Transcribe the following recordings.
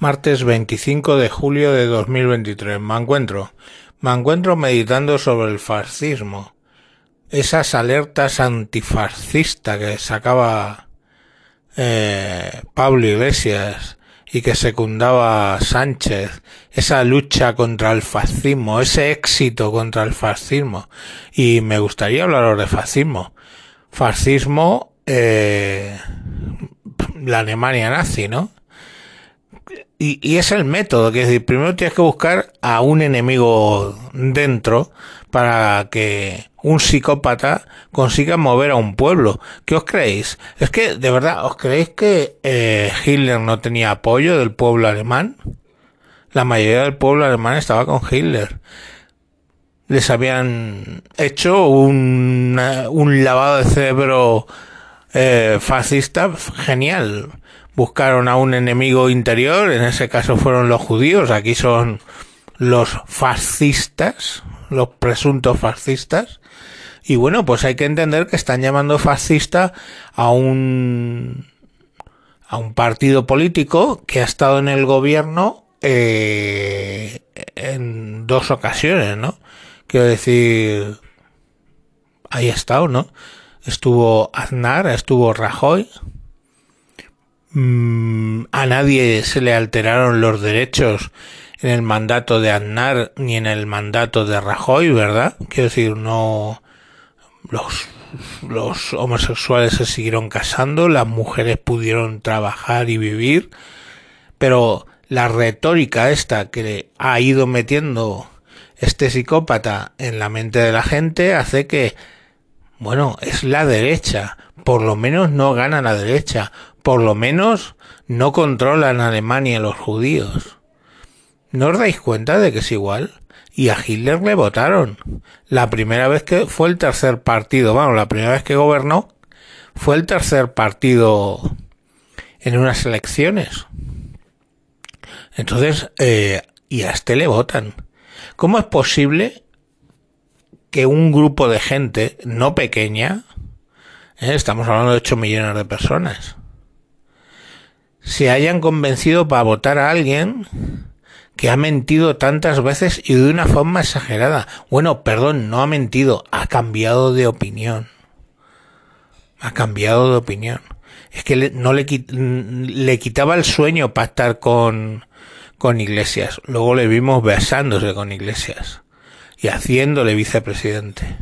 Martes 25 de julio de 2023. Me encuentro. Me encuentro meditando sobre el fascismo. Esas alertas antifascistas que sacaba eh, Pablo Iglesias y que secundaba Sánchez. Esa lucha contra el fascismo, ese éxito contra el fascismo. Y me gustaría hablaros de fascismo. Fascismo, eh, la Alemania nazi, ¿no? Y, es el método, que es primero tienes que buscar a un enemigo dentro para que un psicópata consiga mover a un pueblo. ¿Qué os creéis? Es que, de verdad, ¿os creéis que eh, Hitler no tenía apoyo del pueblo alemán? La mayoría del pueblo alemán estaba con Hitler. Les habían hecho un, un lavado de cerebro eh, fascista genial buscaron a un enemigo interior, en ese caso fueron los judíos, aquí son los fascistas, los presuntos fascistas, y bueno, pues hay que entender que están llamando fascista a un a un partido político que ha estado en el gobierno eh, en dos ocasiones, ¿no? Quiero decir, ahí ha estado, ¿no? Estuvo Aznar, estuvo Rajoy, Mm, a nadie se le alteraron los derechos en el mandato de Aznar ni en el mandato de Rajoy, ¿verdad? Quiero decir, no los los homosexuales se siguieron casando, las mujeres pudieron trabajar y vivir, pero la retórica esta que ha ido metiendo este psicópata en la mente de la gente hace que, bueno, es la derecha, por lo menos no gana la derecha, por lo menos no controlan Alemania los judíos. ¿No os dais cuenta de que es igual? Y a Hitler le votaron. La primera vez que fue el tercer partido, bueno, la primera vez que gobernó fue el tercer partido en unas elecciones. Entonces, eh, y a este le votan. ¿Cómo es posible que un grupo de gente no pequeña, eh, estamos hablando de 8 millones de personas, se hayan convencido para votar a alguien que ha mentido tantas veces y de una forma exagerada. Bueno, perdón, no ha mentido, ha cambiado de opinión. Ha cambiado de opinión. Es que no le, le quitaba el sueño para estar con, con Iglesias. Luego le vimos besándose con Iglesias y haciéndole vicepresidente.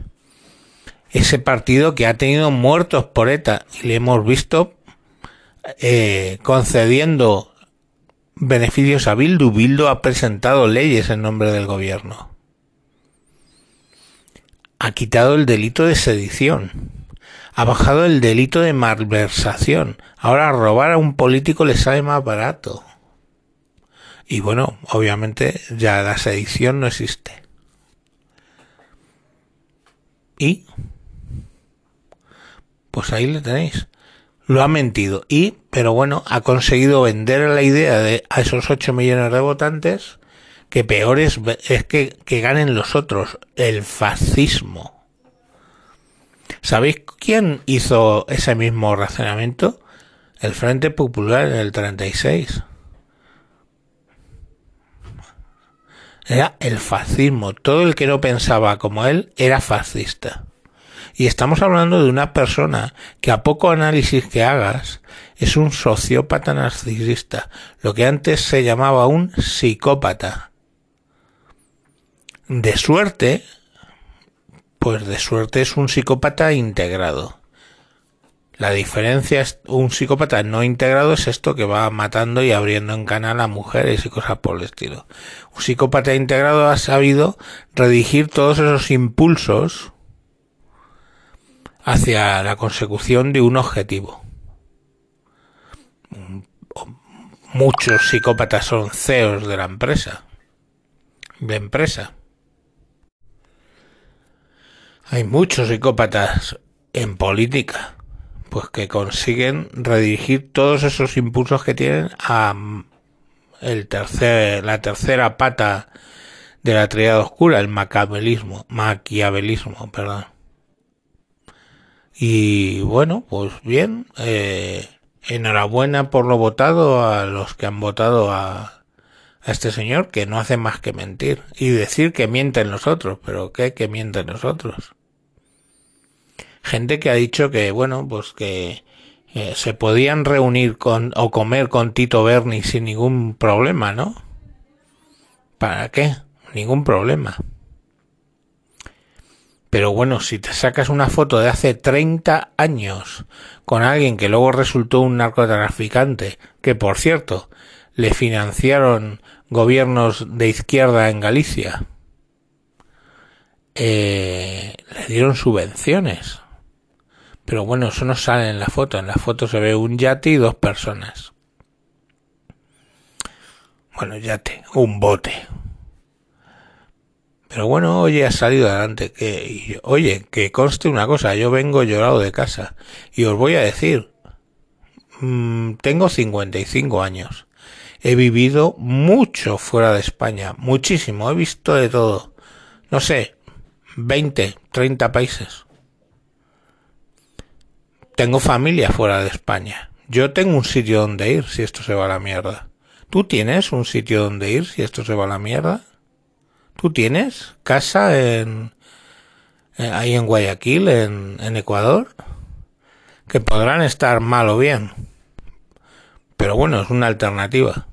Ese partido que ha tenido muertos por ETA y le hemos visto eh, concediendo beneficios a Bildu. Bildu ha presentado leyes en nombre del gobierno. Ha quitado el delito de sedición. Ha bajado el delito de malversación. Ahora robar a un político le sale más barato. Y bueno, obviamente ya la sedición no existe. Y pues ahí le tenéis lo ha mentido y, pero bueno, ha conseguido vender la idea de a esos 8 millones de votantes que peor es, es que, que ganen los otros, el fascismo. ¿Sabéis quién hizo ese mismo razonamiento? El Frente Popular en el 36. Era el fascismo. Todo el que no pensaba como él era fascista. Y estamos hablando de una persona que a poco análisis que hagas es un sociópata narcisista, lo que antes se llamaba un psicópata. De suerte, pues de suerte es un psicópata integrado. La diferencia es un psicópata no integrado es esto que va matando y abriendo en canal a mujeres y cosas por el estilo. Un psicópata integrado ha sabido redigir todos esos impulsos hacia la consecución de un objetivo. Muchos psicópatas son CEOs de la empresa. De empresa. Hay muchos psicópatas en política, pues que consiguen redirigir todos esos impulsos que tienen a el tercer, la tercera pata de la triada oscura, el maquiavelismo, maquiavelismo, perdón. Y bueno, pues bien, eh, enhorabuena por lo votado a los que han votado a, a este señor que no hace más que mentir y decir que mienten los otros, pero ¿qué? Que mienten los otros. Gente que ha dicho que, bueno, pues que eh, se podían reunir con o comer con Tito Berni sin ningún problema, ¿no? ¿Para qué? Ningún problema. Pero bueno, si te sacas una foto de hace 30 años con alguien que luego resultó un narcotraficante, que por cierto, le financiaron gobiernos de izquierda en Galicia, eh, le dieron subvenciones. Pero bueno, eso no sale en la foto. En la foto se ve un yate y dos personas. Bueno, yate, un bote. Pero bueno, oye, ha salido adelante. Que, oye, que conste una cosa, yo vengo llorado de casa. Y os voy a decir, mmm, tengo 55 años. He vivido mucho fuera de España, muchísimo, he visto de todo. No sé, 20, 30 países. Tengo familia fuera de España. Yo tengo un sitio donde ir si esto se va a la mierda. ¿Tú tienes un sitio donde ir si esto se va a la mierda? ¿Tú tienes casa en, eh, ahí en Guayaquil, en, Ecuador? Que podrán estar mal o bien. Pero bueno, es una alternativa.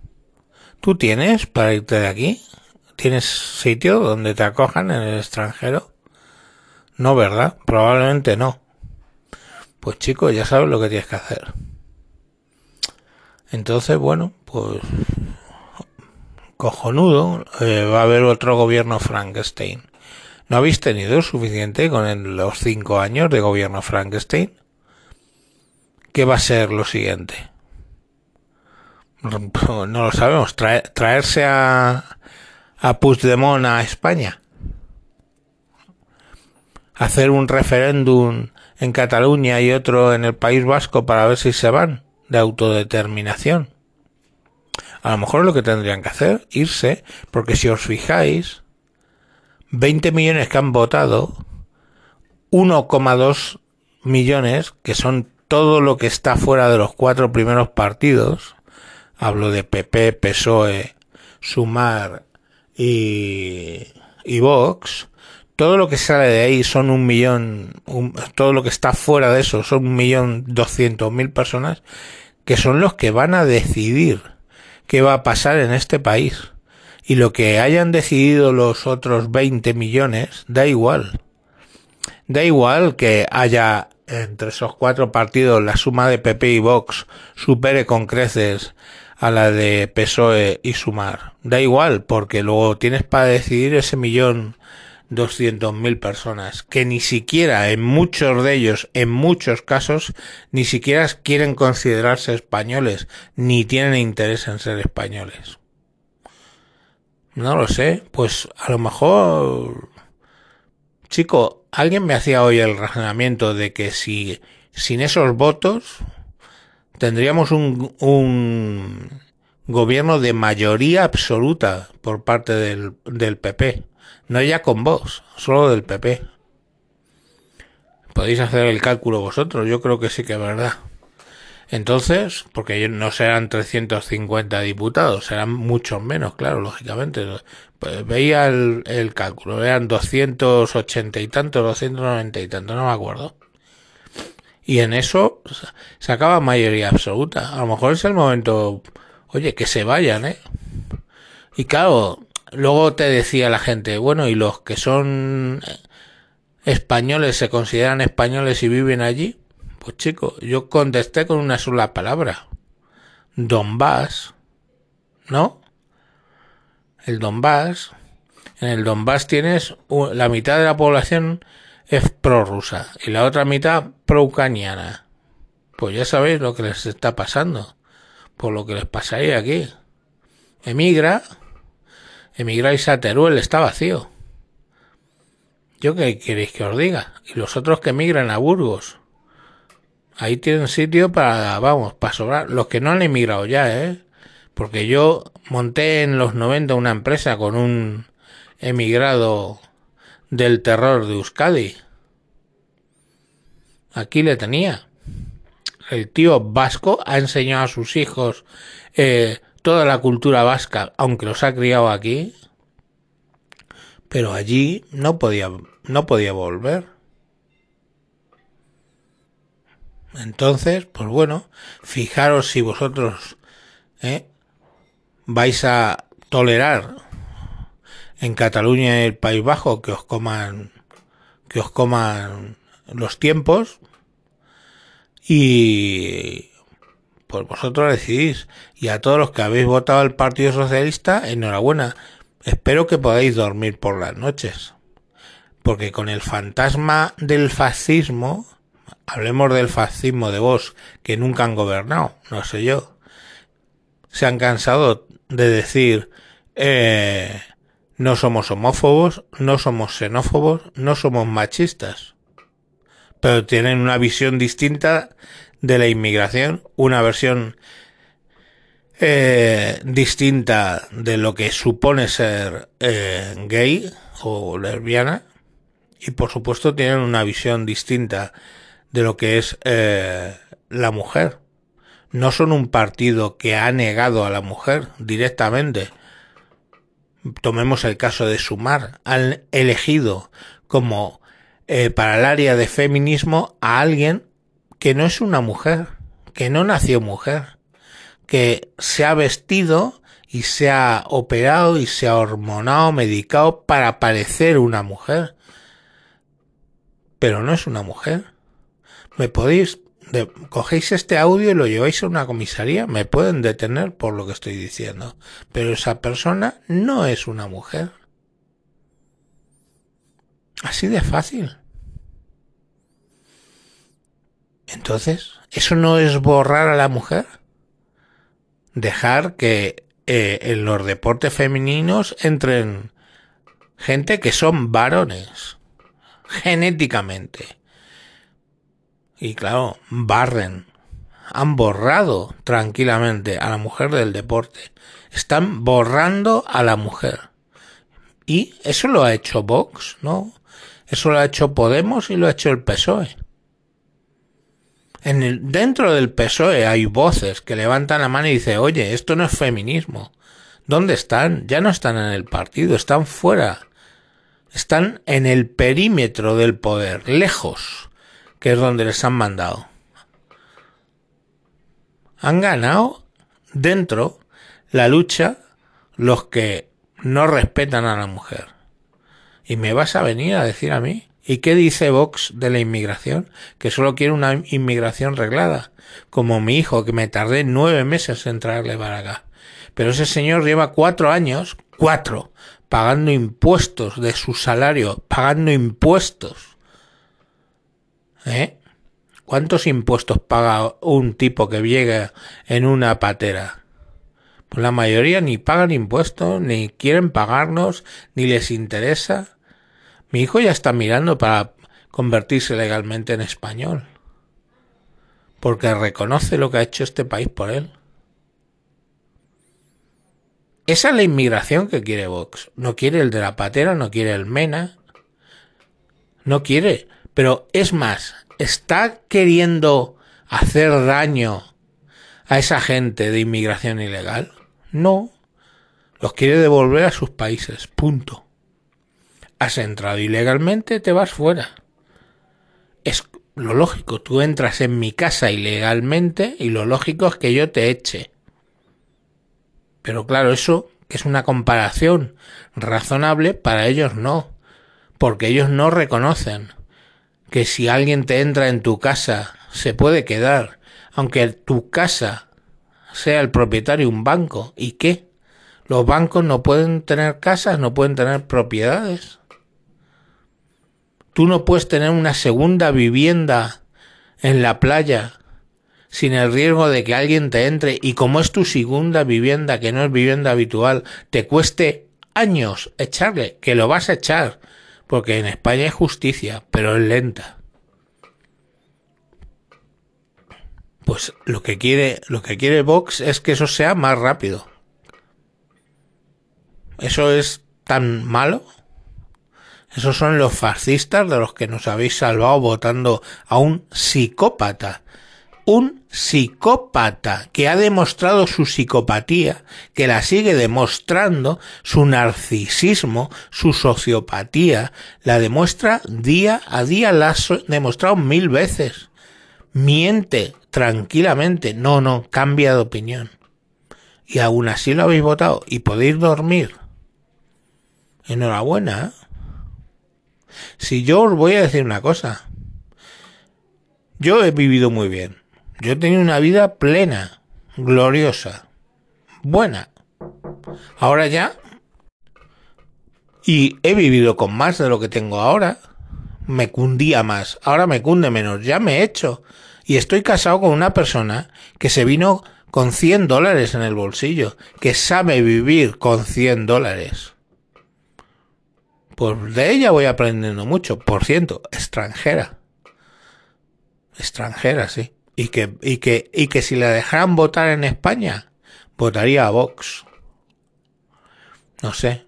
¿Tú tienes para irte de aquí? ¿Tienes sitio donde te acojan en el extranjero? No, ¿verdad? Probablemente no. Pues chicos, ya sabes lo que tienes que hacer. Entonces, bueno, pues cojonudo, eh, va a haber otro gobierno Frankenstein. ¿No habéis tenido suficiente con los cinco años de gobierno Frankenstein? ¿Qué va a ser lo siguiente? No lo sabemos. traerse a, a Puigdemont a España. Hacer un referéndum en Cataluña y otro en el País Vasco para ver si se van de autodeterminación. A lo mejor lo que tendrían que hacer, irse, porque si os fijáis, 20 millones que han votado, 1,2 millones, que son todo lo que está fuera de los cuatro primeros partidos, hablo de PP, PSOE, Sumar y, y Vox, todo lo que sale de ahí son un millón, todo lo que está fuera de eso son un millón doscientos mil personas que son los que van a decidir qué va a pasar en este país. Y lo que hayan decidido los otros 20 millones, da igual. Da igual que haya entre esos cuatro partidos la suma de PP y Vox supere con creces a la de PSOE y Sumar. Da igual, porque luego tienes para decidir ese millón 200.000 personas que ni siquiera en muchos de ellos, en muchos casos, ni siquiera quieren considerarse españoles, ni tienen interés en ser españoles. No lo sé, pues a lo mejor, chico, alguien me hacía hoy el razonamiento de que si sin esos votos tendríamos un, un gobierno de mayoría absoluta por parte del, del PP no ya con vos, solo del PP. Podéis hacer el cálculo vosotros, yo creo que sí que es verdad. Entonces, porque no serán 350 diputados, serán muchos menos, claro, lógicamente. Pues veía el, cálculo, eran 280 y tanto, 290 y tanto, no me acuerdo. Y en eso se acaba mayoría absoluta. A lo mejor es el momento, oye, que se vayan, ¿eh? Y claro, luego te decía la gente, bueno, ¿y los que son españoles se consideran españoles y viven allí? Pues chico, yo contesté con una sola palabra. Donbass, ¿no? El Donbass. En el Donbass tienes la mitad de la población es prorrusa y la otra mitad pro-ucraniana. Pues ya sabéis lo que les está pasando. Por lo que les pasaría aquí. Emigra emigráis a Teruel, está vacío. ¿Yo qué queréis que os diga? Y los otros que emigran a Burgos. Ahí tienen sitio para, vamos, para sobrar. Los que no han emigrado ya, ¿eh? Porque yo monté en los 90 una empresa con un emigrado del terror de Euskadi. Aquí le tenía. el tío vasco ha enseñado a sus hijos eh, toda la cultura vasca, aunque los ha criado aquí, pero allí no podía, no podía volver. Entonces, pues bueno, fijaros si vosotros ¿eh? vais a tolerar en Cataluña y el País Bajo que os coman que os coman los tiempos y pues vosotros decidís. Y a todos los que habéis votado al Partido Socialista enhorabuena. Espero que podáis dormir por las noches. Porque con el fantasma del fascismo hablemos del fascismo de vos que nunca han gobernado no sé yo se han cansado de decir eh, no somos homófobos, no somos xenófobos, no somos machistas. Pero tienen una visión distinta de la inmigración, una versión eh, distinta de lo que supone ser eh, gay o lesbiana. Y por supuesto tienen una visión distinta de lo que es eh, la mujer. No son un partido que ha negado a la mujer directamente, tomemos el caso de Sumar, han elegido como para el área de feminismo a alguien que no es una mujer, que no nació mujer, que se ha vestido y se ha operado y se ha hormonado, medicado para parecer una mujer. Pero no es una mujer. ¿Me podéis cogéis este audio y lo lleváis a una comisaría, me pueden detener por lo que estoy diciendo. Pero esa persona no es una mujer. Así de fácil. Entonces, ¿eso no es borrar a la mujer? Dejar que eh, en los deportes femeninos entren gente que son varones, genéticamente y claro, barren. Han borrado tranquilamente a la mujer del deporte. Están borrando a la mujer. Y eso lo ha hecho Vox, ¿no? Eso lo ha hecho Podemos y lo ha hecho el PSOE. En el, dentro del PSOE hay voces que levantan la mano y dicen, oye, esto no es feminismo. ¿Dónde están? Ya no están en el partido, están fuera. Están en el perímetro del poder, lejos que es donde les han mandado. Han ganado dentro la lucha los que no respetan a la mujer. Y me vas a venir a decir a mí. ¿Y qué dice Vox de la inmigración? Que solo quiere una inmigración reglada. Como mi hijo, que me tardé nueve meses en traerle para acá. Pero ese señor lleva cuatro años, cuatro, pagando impuestos de su salario, pagando impuestos ¿Eh? ¿Cuántos impuestos paga un tipo que llega en una patera? Pues la mayoría ni pagan impuestos, ni quieren pagarnos, ni les interesa. Mi hijo ya está mirando para convertirse legalmente en español. Porque reconoce lo que ha hecho este país por él. Esa es la inmigración que quiere Vox. No quiere el de la patera, no quiere el MENA. No quiere. Pero es más, ¿está queriendo hacer daño a esa gente de inmigración ilegal? No. Los quiere devolver a sus países. Punto. Has entrado ilegalmente, te vas fuera. Es lo lógico. Tú entras en mi casa ilegalmente y lo lógico es que yo te eche. Pero claro, eso que es una comparación razonable, para ellos no. Porque ellos no reconocen que si alguien te entra en tu casa se puede quedar, aunque tu casa sea el propietario un banco. ¿Y qué? Los bancos no pueden tener casas, no pueden tener propiedades. Tú no puedes tener una segunda vivienda en la playa sin el riesgo de que alguien te entre y como es tu segunda vivienda, que no es vivienda habitual, te cueste años echarle, que lo vas a echar, porque en España es justicia, pero es lenta. Pues lo que quiere, lo que quiere Vox es que eso sea más rápido. ¿Eso es tan malo? Esos son los fascistas de los que nos habéis salvado votando a un psicópata un psicópata que ha demostrado su psicopatía, que la sigue demostrando, su narcisismo, su sociopatía, la demuestra día a día, la ha demostrado mil veces. Miente tranquilamente, no, no, cambia de opinión. Y aún así lo habéis votado y podéis dormir. Enhorabuena. ¿eh? Si yo os voy a decir una cosa, yo he vivido muy bien yo he tenido una vida plena, gloriosa, buena. Ahora ya. Y he vivido con más de lo que tengo ahora. Me cundía más. Ahora me cunde menos. Ya me he hecho. Y estoy casado con una persona que se vino con 100 dólares en el bolsillo. Que sabe vivir con 100 dólares. Pues de ella voy aprendiendo mucho. Por cierto, extranjera. Extranjera, sí y que, y que, y que si la dejaran votar en España, votaría a Vox. No sé.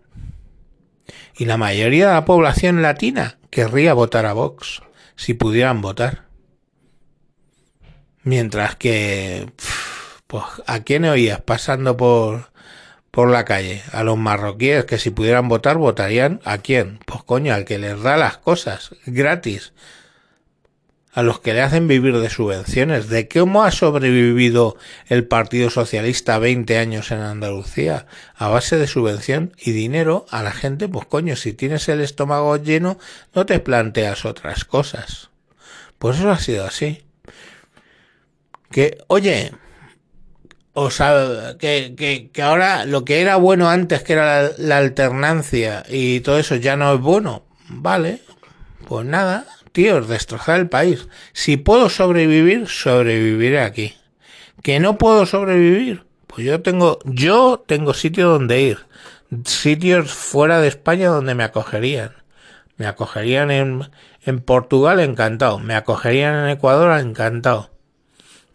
Y la mayoría de la población latina querría votar a Vox, si pudieran votar. Mientras que, pues, ¿a quién oías pasando por, por la calle? A los marroquíes que si pudieran votar, votarían a quién? Pues coño, al que les da las cosas gratis a los que le hacen vivir de subvenciones. ¿De cómo ha sobrevivido el Partido Socialista 20 años en Andalucía? A base de subvención y dinero a la gente, pues coño, si tienes el estómago lleno, no te planteas otras cosas. Pues eso ha sido así. Que, oye, o sea, que, que, que ahora lo que era bueno antes, que era la, alternancia y todo eso, ya no es bueno. Vale, pues nada, tíos, destrozar el país. Si puedo sobrevivir, sobreviviré aquí. Que no puedo sobrevivir, pues yo tengo, yo tengo sitio donde ir. Sitios fuera de España donde me acogerían. Me acogerían en, en Portugal, encantado. Me acogerían en Ecuador, encantado.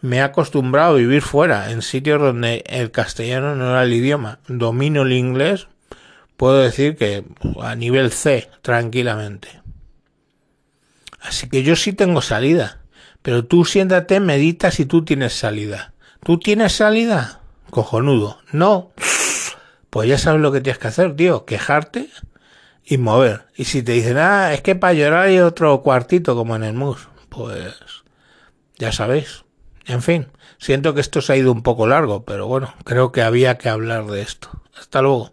Me he acostumbrado a vivir fuera, en sitios donde el castellano no era el idioma. Domino el inglés, puedo decir que a nivel C, tranquilamente. Así que yo sí tengo salida. Pero tú siéntate, medita si tú tienes salida. ¿Tú tienes salida? Cojonudo. No. Pues ya sabes lo que tienes que hacer, tío. Quejarte y mover. Y si te dicen, ah, es que para llorar hay otro cuartito como en el mus. Pues ya sabéis. En fin, siento que esto se ha ido un poco largo, pero bueno, creo que había que hablar de esto. Hasta luego.